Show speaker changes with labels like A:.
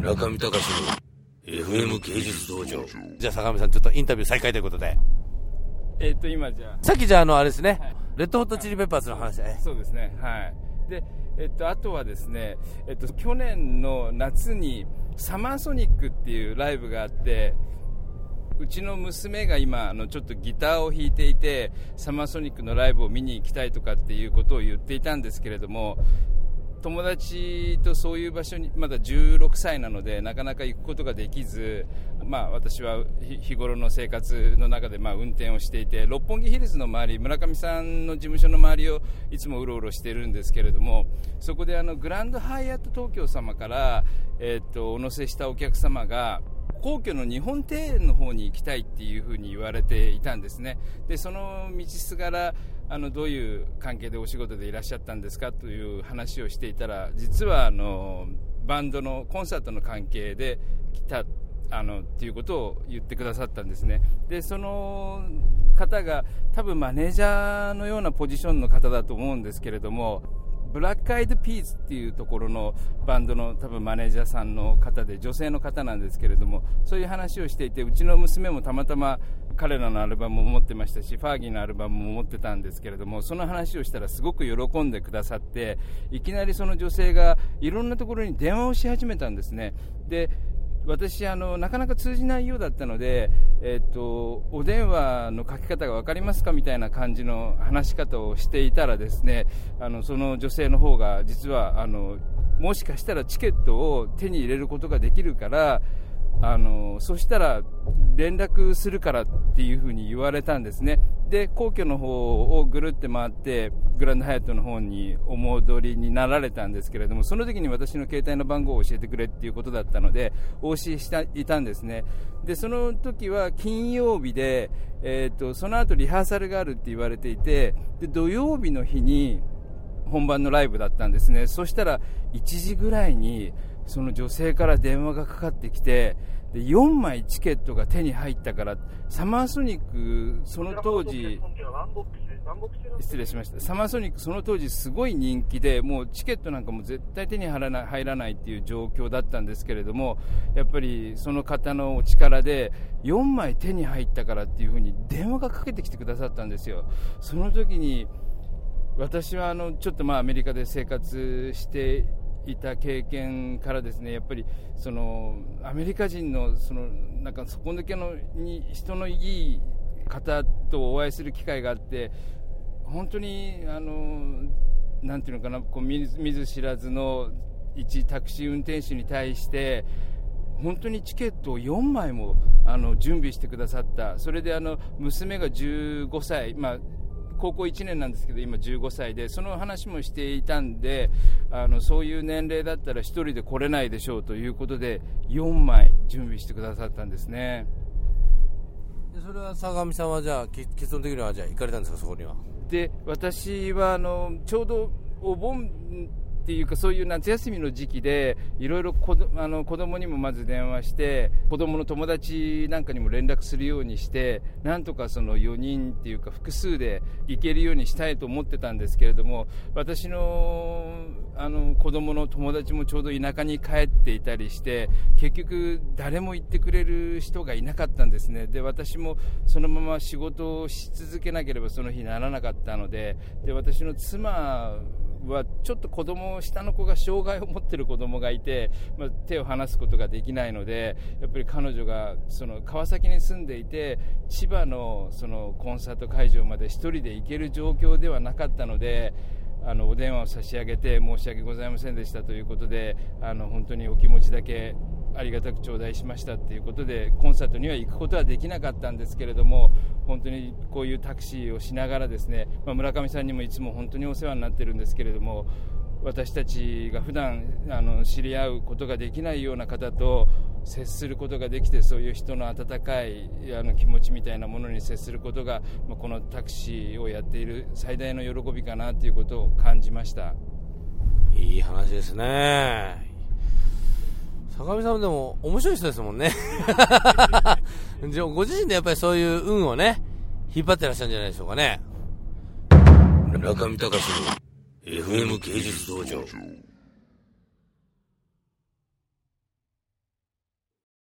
A: 村上隆の FM 芸術道場。
B: じゃあ坂上さんちょっとインタビュー再開ということで。
C: えっ、と今じゃ
B: さっきじゃああのあれですね、
C: はい。
B: レッドホットチリペッパーズの話。え
C: あそうですね。はい。でえっ、とあとはですねえっ、と去年の夏にサマーソニックっていうライブがあってうちの娘が今あのちょっとギターを弾いていてサマーソニックのライブを見に行きたいとかっていうことを言っていたんですけれども友達とそういう場所にまだ16歳なのでなかなか行くことができず、まあ、私は日頃の生活の中でまあ運転をしていて六本木ヒルズの周り村上さんの事務所の周りをいつもうろうろしているんですけれどもそこであのグランドハイアット東京様から、えー、とお乗せしたお客様が皇居の日本庭園の方に行きたいっていうふうに言われていたんですね。でその道すがらあのどういう関係でお仕事でいらっしゃったんですかという話をしていたら実はあのバンドのコンサートの関係で来たあのっていうことを言ってくださったんですね。でその方が多分マネージャーのようなポジションの方だと思うんですけれどもブラックアイドピースっていうところのバンドの多分マネージャーさんの方で女性の方なんですけれどもそういう話をしていてうちの娘もたまたま彼らのアルバムも持ってましたしファーギーのアルバムも持ってたんですけれどもその話をしたらすごく喜んでくださっていきなりその女性がいろんなところに電話をし始めたんですね。で私あの、なかなか通じないようだったので、えっと、お電話のかけ方が分かりますかみたいな感じの話し方をしていたらですねあのその女性の方が実はあのもしかしたらチケットを手に入れることができるからあのそしたら連絡するからっていうふうに言われたんですね。で皇居の方をぐるって回ってグランドハイアットの方にお戻りになられたんですけれどもその時に私の携帯の番号を教えてくれっていうことだったのでお教えしていたんですね。でその時は金曜日で、えー、とその後リハーサルがあるって言われていてで土曜日の日に本番のライブだったんですね。そしたら1時ぐらいにその女性から電話がかかってきてで4枚チケットが手に入ったからサマーソニックその当時失礼しました。サマーソニックその当時すごい人気でもうチケットなんかも絶対手に入らない入らないっていう状況だったんですけれどもやっぱりその方のお力で4枚手に入ったからっていうふうに電話がかけてきてくださったんですよ。その時に私はあのちょっとまあアメリカで生活していた経験からですねやっぱりそのアメリカ人のそのなんかそこ抜けのに人のいい方とお会いする機会があって本当にあのなんていうのかなこう見ず見ず知らずの一タクシー運転手に対して本当にチケットを4枚もあの準備してくださった。それであの娘が15歳、まあ、高校1年なんですけど今15歳でその話もしていたんであのそういう年齢だったら1人で来れないでしょうということで4枚準備してくださったんですね。
B: でそれは相模さんはじゃあき結論的にはじゃあ行かれたんですかそこには？
C: で私はあのちょうどお盆っていうかそういう夏休みの時期でいろいろ子あの子供にもまず電話して子供の友達なんかにも連絡するようにしてなんとかその4人っていうか複数で行けるようにしたいと思ってたんですけれども私のあの子供の友達もちょうど田舎に帰っていたりして結局誰も行ってくれる人がいなかったんですね。で私もそのまま仕事をし続けなければその日ならなかったのでで私の妻はちょっと子供下の子が障害を持っている子供がいて、まあ、手を離すことができないのでやっぱり彼女がその川崎に住んでいて千葉のそのコンサート会場まで1人で行ける状況ではなかったのであのお電話を差し上げて申し訳ございませんでしたということであの本当にお気持ちだけありがたく頂戴しましたということでコンサートには行くことはできなかったんですけれども本当にこういうタクシーをしながらですね、まあ、村上さんにもいつも本当にお世話になってるんですけれども私たちが普段あの知り合うことができないような方と接することができてそういう人の温かいあの気持ちみたいなものに接することが、まあ、このタクシーをやっている最大の喜びかなということを感じました。
B: いい話ですね。坂上さんでも面白い人ですもんね。じゃあご自身でやっぱりそういう運をね引っ張ってらっしゃるんじゃないでしょうかね。
A: 村上隆の FM 芸術道場